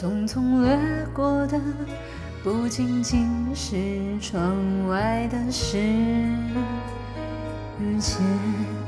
匆匆掠过的不仅仅是窗外的世界。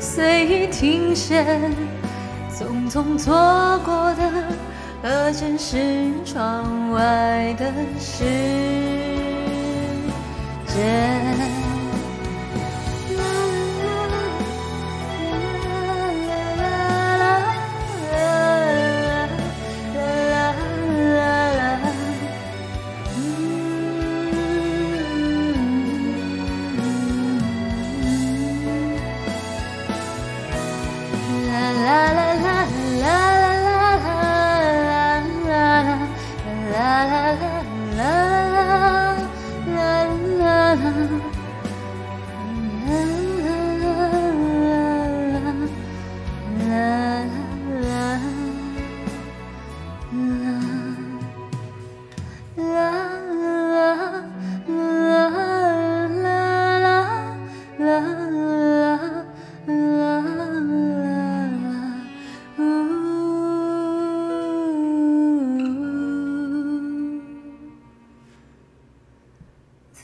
随意停歇，匆匆错过的，何止是窗外的世界？la la la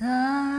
在